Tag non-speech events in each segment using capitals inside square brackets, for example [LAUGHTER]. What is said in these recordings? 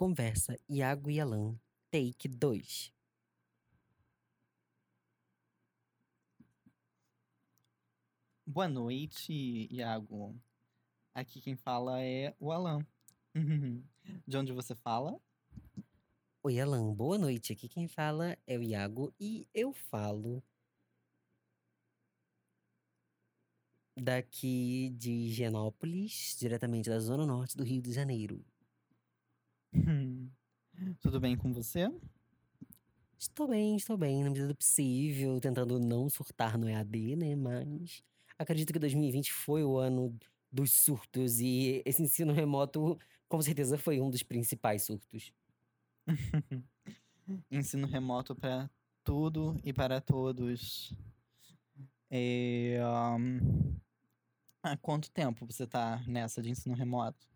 Conversa Iago e Alan, take 2. Boa noite, Iago. Aqui quem fala é o Alan. [LAUGHS] De onde você fala? Oi, Alan, boa noite. Aqui quem fala é o Iago e eu falo daqui de Higienópolis, diretamente da zona norte do Rio de Janeiro. [LAUGHS] Tudo bem com você? Estou bem, estou bem, na medida do possível, tentando não surtar no EAD, né? Mas acredito que 2020 foi o ano dos surtos e esse ensino remoto com certeza foi um dos principais surtos. [LAUGHS] ensino remoto para tudo e para todos. É, um, há quanto tempo você está nessa de ensino remoto?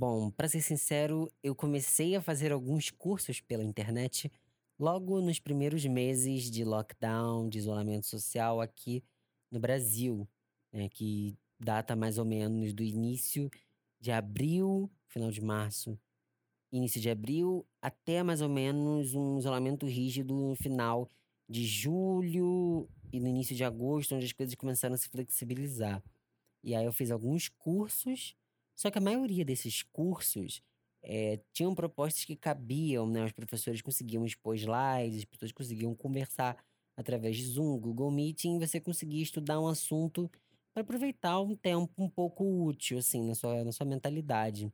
Bom, para ser sincero, eu comecei a fazer alguns cursos pela internet logo nos primeiros meses de lockdown, de isolamento social aqui no Brasil, né, que data mais ou menos do início de abril, final de março, início de abril, até mais ou menos um isolamento rígido no final de julho e no início de agosto, onde as coisas começaram a se flexibilizar. E aí eu fiz alguns cursos, só que a maioria desses cursos é, tinham propostas que cabiam, né? Os professores conseguiam expor slides, as pessoas conseguiam conversar através de Zoom, Google Meeting, você conseguia estudar um assunto para aproveitar um tempo um pouco útil, assim, na sua, na sua mentalidade.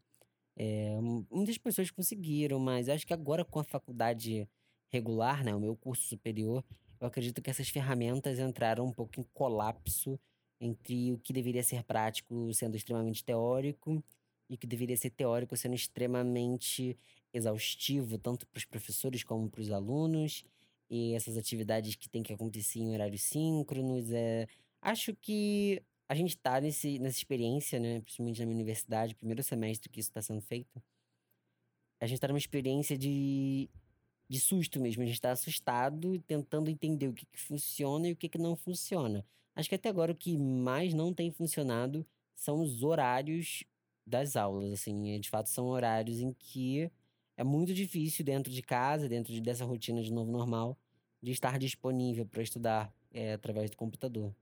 É, muitas pessoas conseguiram, mas acho que agora com a faculdade regular, né, o meu curso superior, eu acredito que essas ferramentas entraram um pouco em colapso entre o que deveria ser prático sendo extremamente teórico e o que deveria ser teórico sendo extremamente exaustivo, tanto para os professores como para os alunos, e essas atividades que têm que acontecer em horários síncronos. É, acho que a gente está nessa experiência, né, principalmente na minha universidade, primeiro semestre que isso está sendo feito. A gente está numa experiência de, de susto mesmo. A gente está assustado, tentando entender o que, que funciona e o que, que não funciona. Acho que até agora o que mais não tem funcionado são os horários das aulas. Assim, de fato, são horários em que é muito difícil dentro de casa, dentro de, dessa rotina de novo normal, de estar disponível para estudar é, através do computador.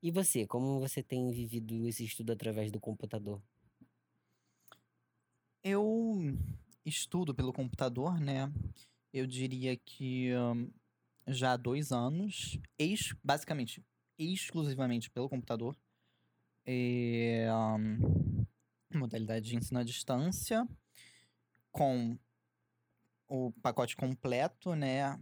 E você, como você tem vivido esse estudo através do computador? Eu estudo pelo computador, né? Eu diria que um, já há dois anos, ex, basicamente, exclusivamente pelo computador. É, um, modalidade de ensino à distância, com o pacote completo, né?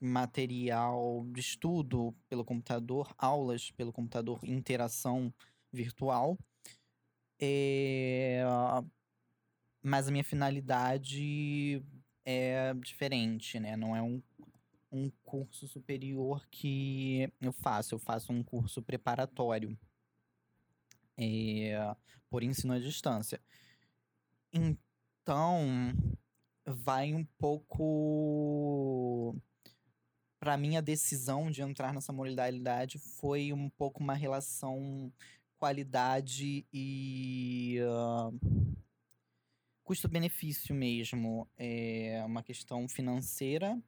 material de estudo pelo computador, aulas pelo computador, interação virtual. É... Mas a minha finalidade é diferente, né? Não é um, um curso superior que eu faço, eu faço um curso preparatório é... por ensino à distância. Então, vai um pouco para mim a decisão de entrar nessa modalidade foi um pouco uma relação qualidade e uh, custo-benefício mesmo. É uma questão financeira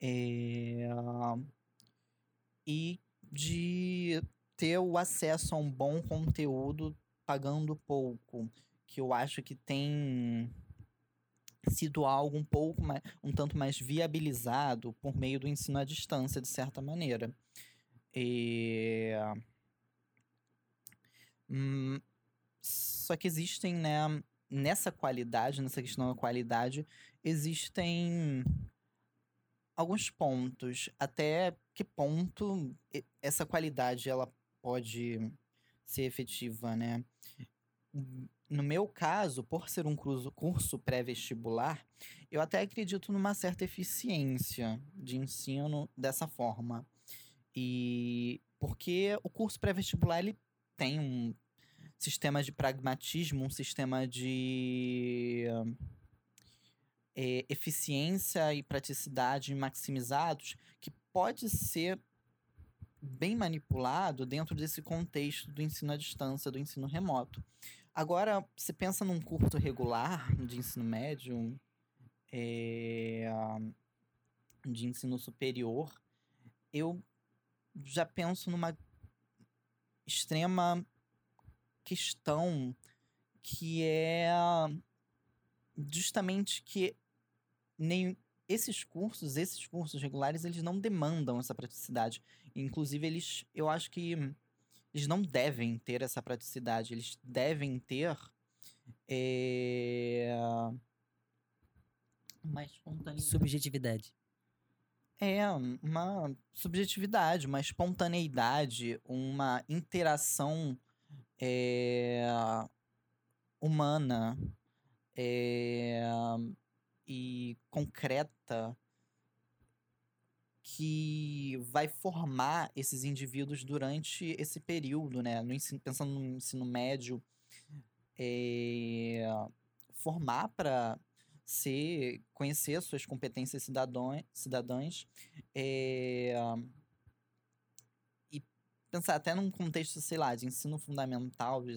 é, e de ter o acesso a um bom conteúdo pagando pouco, que eu acho que tem sido algo um pouco mais, um tanto mais viabilizado por meio do ensino à distância, de certa maneira. E... Hum, só que existem, né, nessa qualidade, nessa questão da qualidade, existem alguns pontos. Até que ponto essa qualidade ela pode ser efetiva, né? no meu caso, por ser um curso pré-vestibular, eu até acredito numa certa eficiência de ensino dessa forma. E porque o curso pré-vestibular ele tem um sistema de pragmatismo, um sistema de é, eficiência e praticidade maximizados que pode ser bem manipulado dentro desse contexto do ensino à distância, do ensino remoto. Agora, se pensa num curso regular de ensino médio, é, de ensino superior, eu já penso numa extrema questão que é justamente que nem esses cursos, esses cursos regulares, eles não demandam essa praticidade. Inclusive, eles, eu acho que eles não devem ter essa praticidade. Eles devem ter é... uma espontaneidade. Subjetividade. É, uma subjetividade, uma espontaneidade, uma interação é, humana é, e concreta que vai formar esses indivíduos durante esse período, né? No ensino, pensando no ensino médio, é, formar para ser conhecer as suas competências cidadãs, cidadãs é, e pensar até num contexto, sei lá, de ensino fundamental, de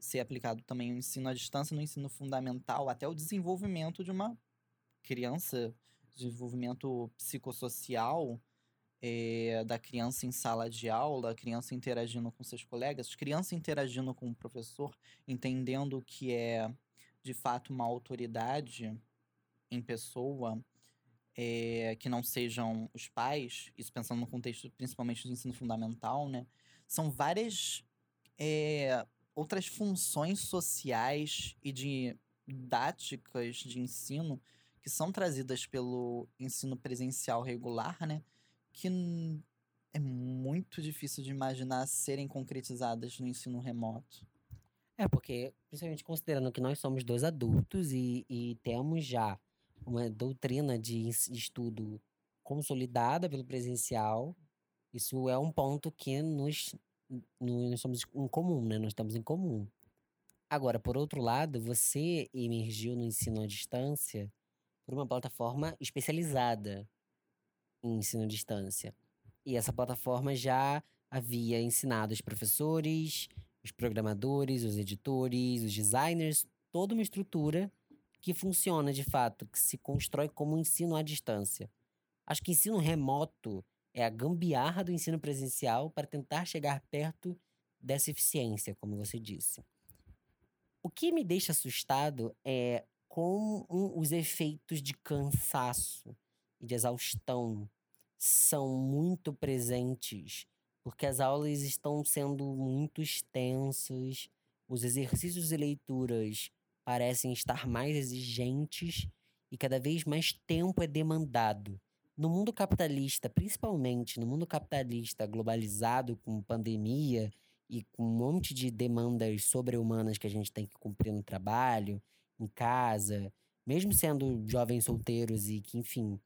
ser aplicado também o ensino à distância no ensino fundamental, até o desenvolvimento de uma criança, desenvolvimento psicossocial é, da criança em sala de aula, criança interagindo com seus colegas, criança interagindo com o professor, entendendo que é de fato uma autoridade em pessoa é, que não sejam os pais, isso pensando no contexto principalmente do ensino fundamental, né? São várias é, outras funções sociais e de didáticas de ensino que são trazidas pelo ensino presencial regular, né? Que é muito difícil de imaginar serem concretizadas no ensino remoto. É, porque, principalmente considerando que nós somos dois adultos e, e temos já uma doutrina de, estudo consolidada pelo presencial, isso é um ponto que nos, nós somos em comum, né? Nós estamos em comum. Agora, por outro lado, você emergiu no ensino à distância por uma plataforma especializada em ensino à distância. E essa plataforma já havia ensinado os professores, os programadores, os editores, os designers, toda uma estrutura que funciona de fato, que se constrói como ensino à distância. Acho que ensino remoto é a gambiarra do ensino presencial para tentar chegar perto dessa eficiência, como você disse. O que me deixa assustado é como os efeitos de cansaço e de exaustão são muito presentes porque as aulas estão sendo muito extensas, os exercícios e leituras parecem estar mais exigentes e cada vez mais tempo é demandado. No mundo capitalista, principalmente no mundo capitalista globalizado com pandemia e com um monte de demandas sobre-humanas que a gente tem que cumprir no trabalho, em casa, mesmo sendo jovens solteiros e que, enfim,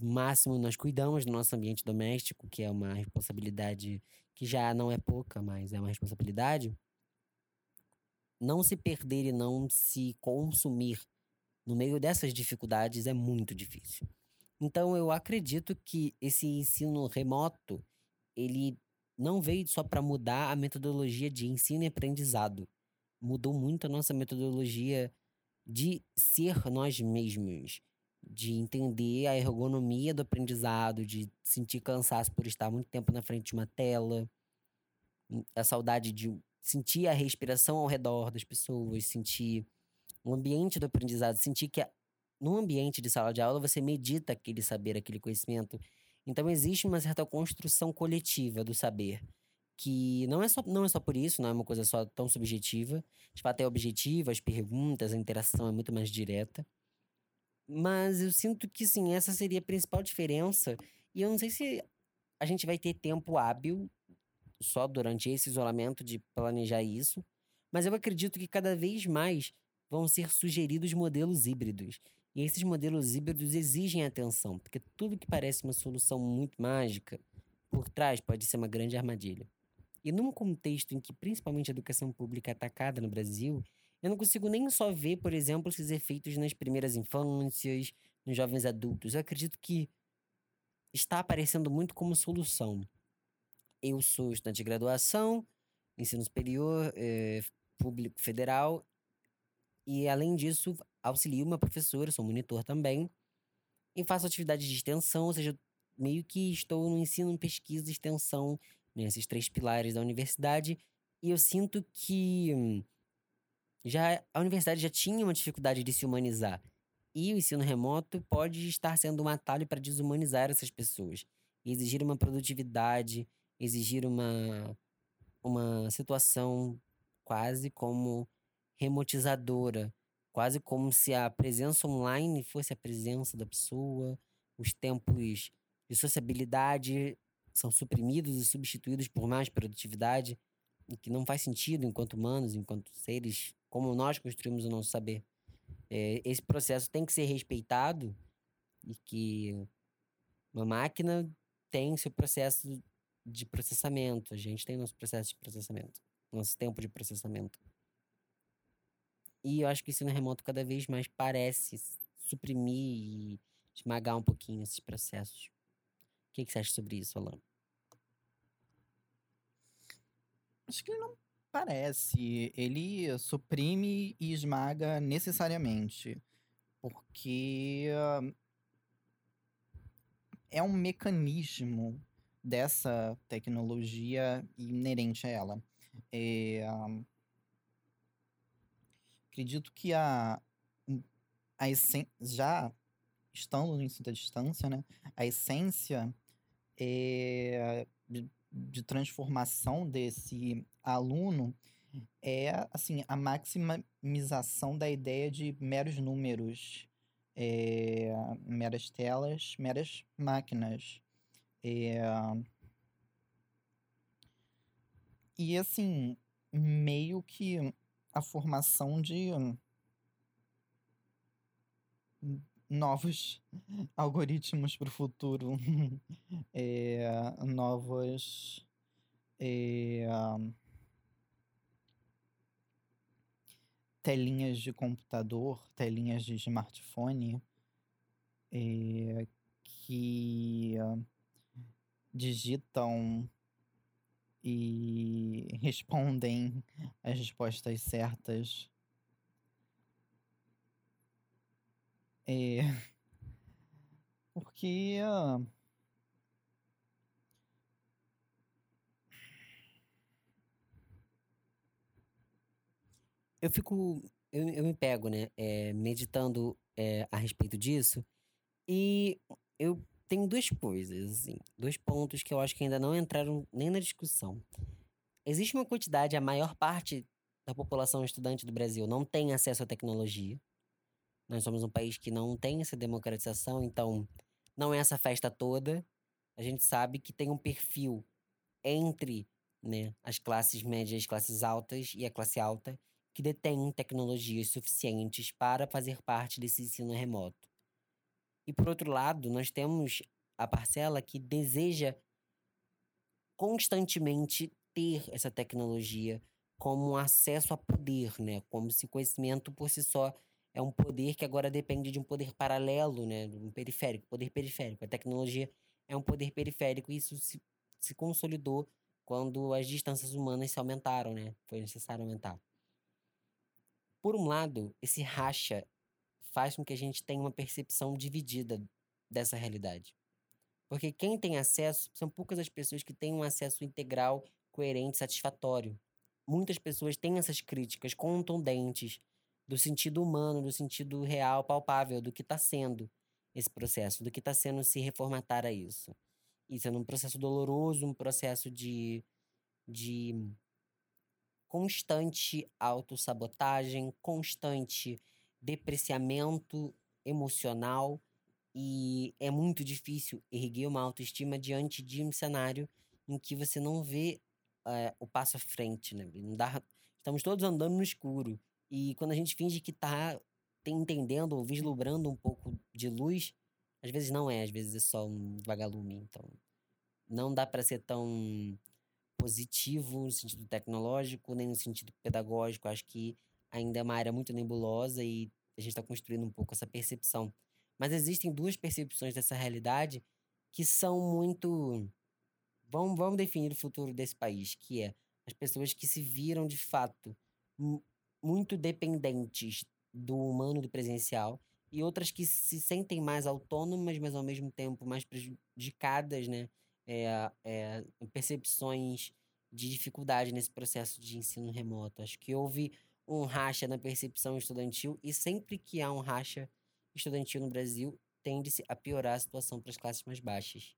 máximo nós cuidamos do nosso ambiente doméstico, que é uma responsabilidade que já não é pouca, mas é uma responsabilidade. Não se perder e não se consumir no meio dessas dificuldades é muito difícil. Então eu acredito que esse ensino remoto, ele não veio só para mudar a metodologia de ensino e aprendizado. Mudou muito a nossa metodologia de ser nós mesmos, de entender a ergonomia do aprendizado, de sentir cansaço por estar muito tempo na frente de uma tela, hum, a saudade de sentir a respiração ao redor das pessoas, sentir o ambiente do aprendizado, sentir que no ambiente de sala de aula você medita aquele saber, aquele conhecimento. Então existe uma certa construção coletiva do saber, que não é só não é só por isso, não é uma coisa só tão subjetiva. De fato é objetiva, as perguntas, a interação é muito mais direta. Mas eu sinto que, sim, essa seria a principal diferença. E eu não sei se a gente vai ter tempo hábil só durante esse isolamento de planejar isso. Mas eu acredito que cada vez mais vão ser sugeridos modelos híbridos. E esses modelos híbridos exigem atenção, porque tudo que parece uma solução muito mágica, por trás pode ser uma grande armadilha. E num contexto em que principalmente a educação pública é atacada no Brasil, eu não consigo nem só ver, por exemplo, esses efeitos nas primeiras infâncias, nos jovens adultos. Eu acredito que está aparecendo muito como solução. Eu sou estudante de graduação, ensino superior, é, público federal. E, além disso, auxilio uma professora, sou monitor também, e faço atividades de extensão, ou seja, meio que estou no ensino, pesquisa extensão, nesses né, três pilares da universidade, e eu sinto que hum, já a universidade já tinha uma dificuldade de se humanizar. E o ensino remoto pode estar sendo um atalho para desumanizar essas pessoas, exigir uma produtividade, exigir uma, uma situação quase como remotizadora, quase como se a presença online fosse a presença da pessoa, os tempos de sociabilidade são suprimidos e substituídos por mais produtividade, o que não faz sentido enquanto humanos, enquanto seres, como nós construímos o nosso saber. É, esse processo tem que ser respeitado e que uma máquina tem seu processo de processamento, a gente tem nosso processo de processamento, nosso tempo de processamento. E eu acho que o ensino remoto cada vez mais parece suprimir e esmagar um pouquinho esses processos. Que, que você acha sobre isso, Alan? Acho que não parece. Ele suprime e esmaga necessariamente. Porque é um mecanismo dessa tecnologia inerente a ela. É, acredito que a, a essência, já estando ensino à distância, né, a essência é, de, de transformação desse aluno é assim a maximização da ideia de meros números, é, meras telas, meras máquinas. É... E assim, meio que a formação de novos algoritmos para o futuro, [LAUGHS] é, novas é, telinhas de computador, telinhas de smartphone, é, que digitam e respondem as respostas certas. É. [LAUGHS] Porque. Uh... Eu fico. Eu, eu me pego, né? É, meditando é, a respeito disso. E eu tem duas coisas, assim, dois pontos que eu acho que ainda não entraram nem na discussão. Existe uma quantidade, a maior parte da população estudante do Brasil não tem acesso à tecnologia. Nós somos um país que não tem essa democratização, então não é essa festa toda. A gente sabe que tem um perfil entre né, as classes médias, as classes altas e a classe alta que detém tecnologias suficientes para fazer parte desse ensino remoto. E por outro lado, nós temos a parcela que deseja constantemente ter essa tecnologia como acesso a poder, né? Como se conhecimento por si só é um poder que agora depende de um poder paralelo, né? Um periférico, poder periférico. A tecnologia é um poder periférico e isso se, se consolidou quando as distâncias humanas se aumentaram, né? Foi necessário aumentar. Por um lado, esse racha faz com que a gente tenha uma percepção dividida dessa realidade. Porque quem tem acesso, são poucas as pessoas que têm um acesso integral, coerente, satisfatório. Muitas pessoas têm essas críticas contundentes do sentido humano, do sentido real, palpável, do que está sendo esse processo, do que está sendo se reformatar a isso. Isso é um processo doloroso, um processo de, de constante autossabotagem, constante depreciamento emocional e é muito difícil erguer uma autoestima diante de um cenário em que você não vê é, o passo à frente, né? Dá, estamos todos andando no escuro e quando a gente finge que está entendendo ou vislumbrando um pouco de luz, às vezes não é, às vezes é só um vagalume. Então, não dá para ser tão positivo no sentido tecnológico, nem no sentido pedagógico. Acho que ainda é uma área muito nebulosa e a gente está construindo um pouco essa percepção. Mas existem duas percepções dessa realidade que são muito. Vamos, vamos definir o futuro desse país, que é as pessoas que se viram de fato muito dependentes do humano do presencial e outras que se sentem mais autônomas, mas ao mesmo tempo mais prejudicadas, né? É, é, percepções de dificuldade nesse processo de ensino remoto. Acho que houve um racha na percepção estudantil e sempre que há um racha estudantil no Brasil, tende-se a piorar a situação para as classes mais baixas.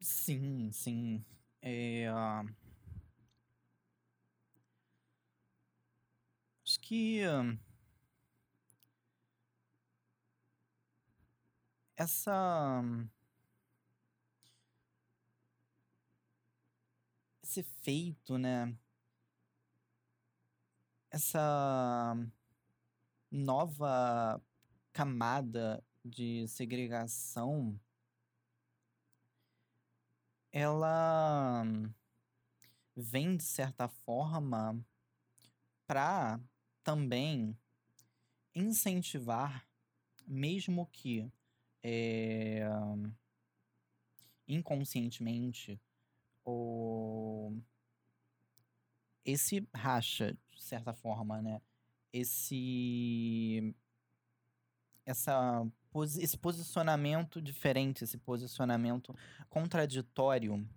Sim, sim. É, uh... Acho que uh... essa esse efeito, né? Essa nova camada de segregação ela vem de certa forma para também incentivar, mesmo que é, inconscientemente, esse racha, de certa forma, né? Esse essa esse posicionamento diferente, esse posicionamento contraditório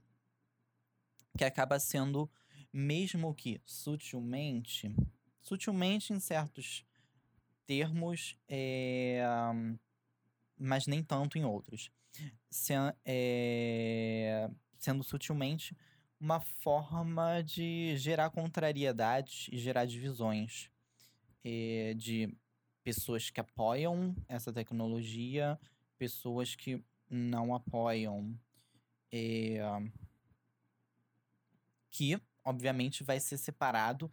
que acaba sendo mesmo que sutilmente, sutilmente em certos termos, é, mas nem tanto em outros, se, é, sendo sutilmente uma forma de gerar contrariedades e gerar divisões é, de pessoas que apoiam essa tecnologia, pessoas que não apoiam. É, que, obviamente, vai ser separado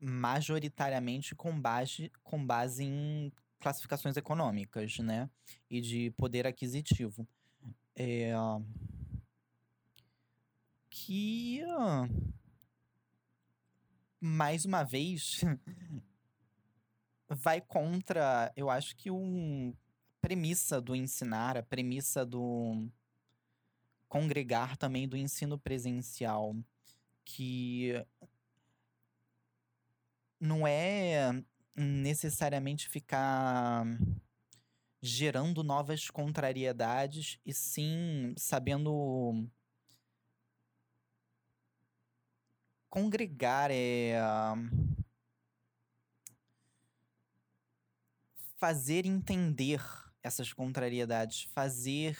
majoritariamente com base, com base em classificações econômicas, né? E de poder aquisitivo. É, que mais uma vez [LAUGHS] vai contra, eu acho que um premissa do ensinar, a premissa do congregar também do ensino presencial, que não é necessariamente ficar gerando novas contrariedades e sim sabendo congregar é fazer entender essas contrariedades, fazer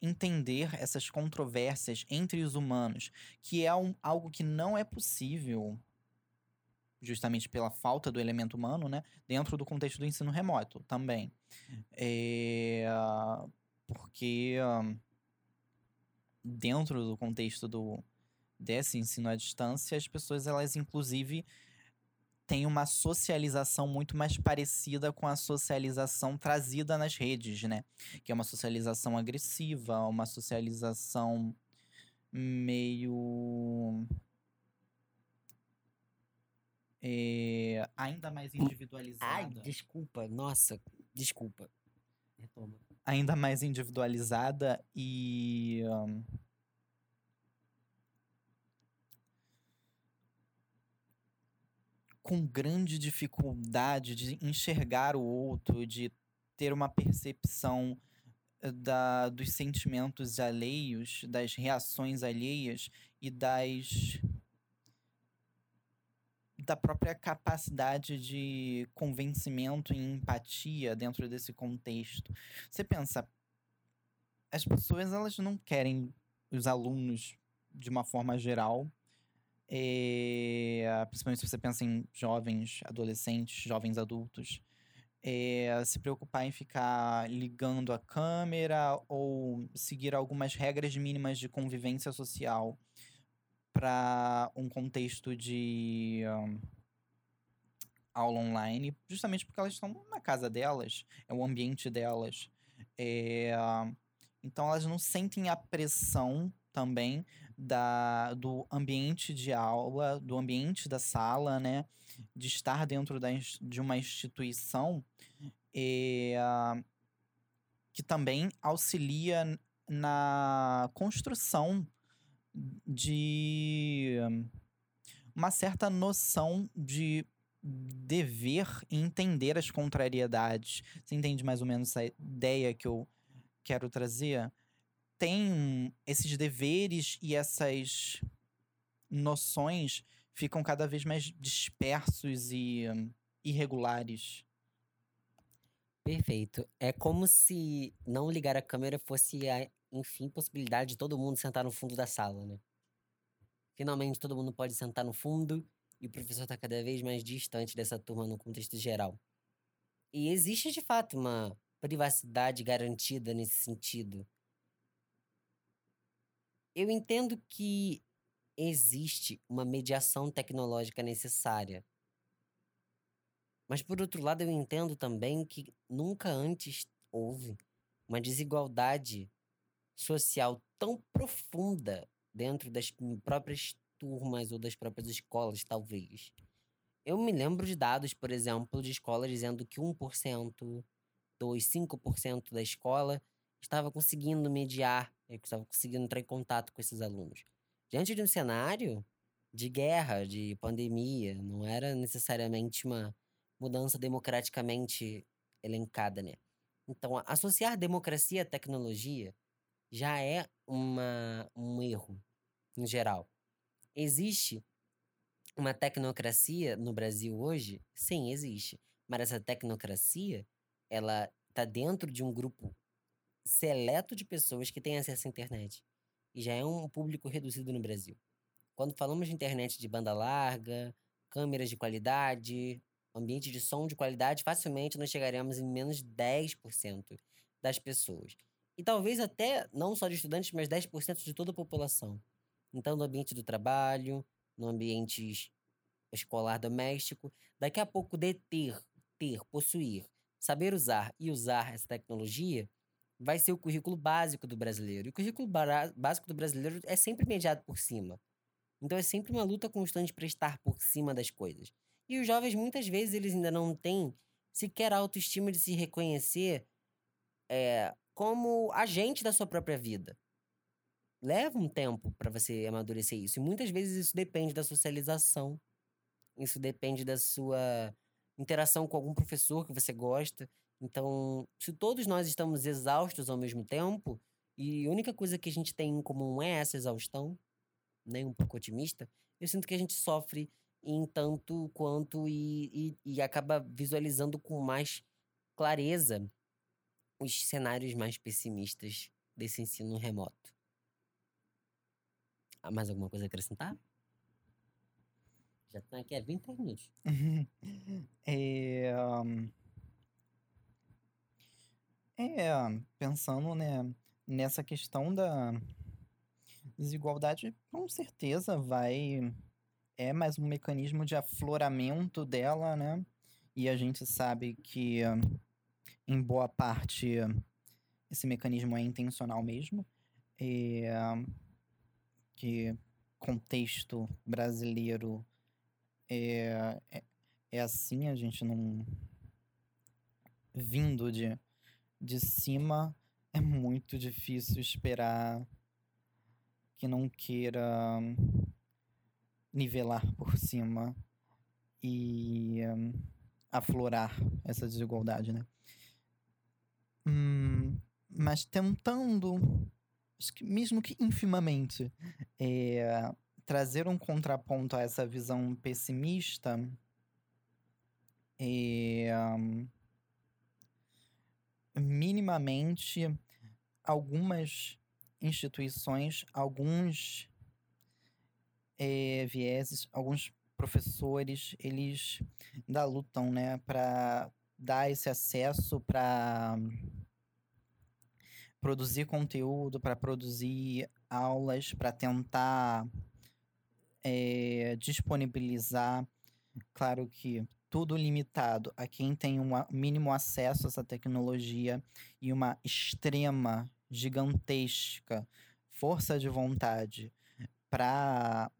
entender essas controvérsias entre os humanos, que é um, algo que não é possível, justamente pela falta do elemento humano, né, dentro do contexto do ensino remoto também. É, porque dentro do contexto do, desse ensino à distância, as pessoas, elas inclusive tem uma socialização muito mais parecida com a socialização trazida nas redes, né? Que é uma socialização agressiva, uma socialização meio. É, ainda mais individualizada. Ai, desculpa, nossa, desculpa. Retoma. Ainda mais individualizada e. Um, com grande dificuldade de enxergar o outro, de ter uma percepção eh, da, dos sentimentos alheios, das reações alheias e das da própria capacidade de convencimento e empatia dentro desse contexto. Você pensa, as pessoas elas não querem os alunos de uma forma geral é, principalmente se você pensa em jovens, adolescentes, jovens adultos, é, se preocupar em ficar ligando a câmera ou seguir algumas regras mínimas de convivência social para um contexto de um, aula online, justamente porque elas estão na casa delas, é o ambiente delas. É, então elas não sentem a pressão também da, do ambiente de aula, do ambiente da sala, né? De estar dentro da, de uma instituição é, que também auxilia na construção de uma certa noção de dever entender as contrariedades. Você entende mais ou menos essa ideia que eu quero trazer? Tem esses deveres e essas noções ficam cada vez mais dispersos e irregulares. Perfeito. É como se não ligar a câmera fosse a, enfim, possibilidade de todo mundo sentar no fundo da sala, né? Finalmente todo mundo pode sentar no fundo e o professor está cada vez mais distante dessa turma no contexto geral. E existe de fato uma privacidade garantida nesse sentido. Eu entendo que existe uma mediação tecnológica necessária. Mas, por outro lado, eu entendo também que nunca antes houve uma desigualdade social tão profunda dentro das próprias turmas ou das próprias escolas, talvez. Eu me lembro de dados, por exemplo, de escolas dizendo que 1%, 2, 5% da escola estava conseguindo mediar, eh, estava conseguindo entrar em contato com esses alunos. Diante de um cenário de guerra, de pandemia, não era necessariamente uma mudança democraticamente elencada, né? Então, associar democracia à tecnologia já é uma, um erro, em geral. Existe uma tecnocracia no Brasil hoje? Sim, existe. Mas essa tecnocracia, ela está dentro de um grupo seleto de pessoas que têm acesso à internet. E já é um público reduzido no Brasil. Quando falamos de internet de banda larga, câmeras de qualidade, ambiente de som de qualidade, facilmente nós chegaremos em menos de 10% das pessoas. E talvez até, não só de estudantes, mas 10% de toda a população. Então, no ambiente do trabalho, no ambiente escolar doméstico, daqui a pouco deter, ter, possuir, saber usar e usar essa tecnologia vai ser o currículo básico do brasileiro. E o currículo básico do brasileiro é sempre mediado por cima. Então é sempre uma luta constante para estar por cima das coisas. E os jovens, muitas vezes, eles ainda não têm sequer autoestima de se reconhecer é, como agente da sua própria vida leva um tempo para você amadurecer isso. E muitas vezes isso depende da socialização. Isso depende da sua interação com algum professor que você gosta. Então, se todos nós estamos exaustos ao mesmo tempo, e a única coisa que a gente tem em comum é essa exaustão, nem um pouco otimista, eu sinto que a gente sofre em tanto quanto e, e, e acaba visualizando com mais clareza os cenários mais pessimistas desse ensino remoto. Ah, mais alguma coisa a acrescentar? Já estão aqui há 20 minutos. [LAUGHS] é, é, pensando né, nessa questão da desigualdade, com certeza vai. É mais um mecanismo de afloramento dela, né? E a gente sabe que, em boa parte, esse mecanismo é intencional mesmo. É, que contexto brasileiro é, é, é assim, a gente não. Vindo de, de cima, é muito difícil esperar que não queira nivelar por cima e aflorar essa desigualdade, né? Hum, mas tentando mesmo que infimamente, é, trazer um contraponto a essa visão pessimista é, minimamente algumas instituições, alguns é, vieses, alguns professores, eles ainda lutam, né, para dar esse acesso para produzir conteúdo, para produzir aulas, para tentar é, disponibilizar. Claro que tudo limitado a quem tem um mínimo acesso a essa tecnologia e uma extrema, gigantesca força de vontade para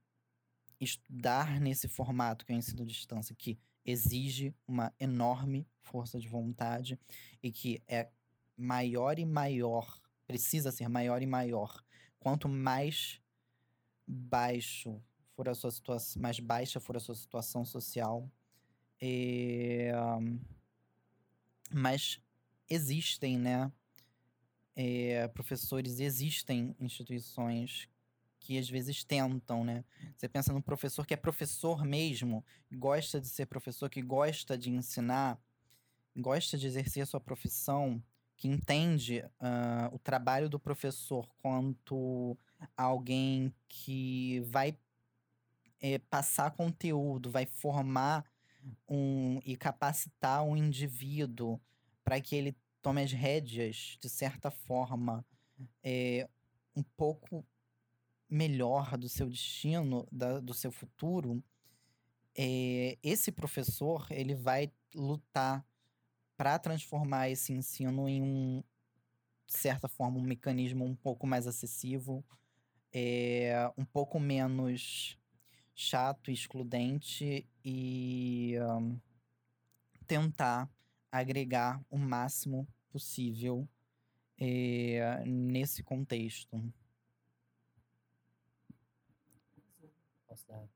estudar nesse formato que é o ensino à distância, que exige uma enorme força de vontade e que é maior e maior, precisa ser maior e maior, quanto mais baixo for a sua situação, mais baixa for a sua situação social, é, mas existem, né? É, professores, existem instituições que às vezes tentam, né? Você pensa no professor que é professor mesmo, gosta de ser professor, que gosta de ensinar, gosta de exercer a sua profissão, que entende uh, o trabalho do professor quanto alguém que vai é, passar conteúdo, vai formar um e capacitar um indivíduo para que ele tome as rédeas de certa forma é, um pouco melhor do seu destino, da, do seu futuro, é, esse professor ele vai lutar para transformar esse ensino em um de certa forma um mecanismo um pouco mais acessível, é, um pouco menos chato, excludente e um, tentar agregar o máximo possível é, nesse contexto. Posso dar para de gravar?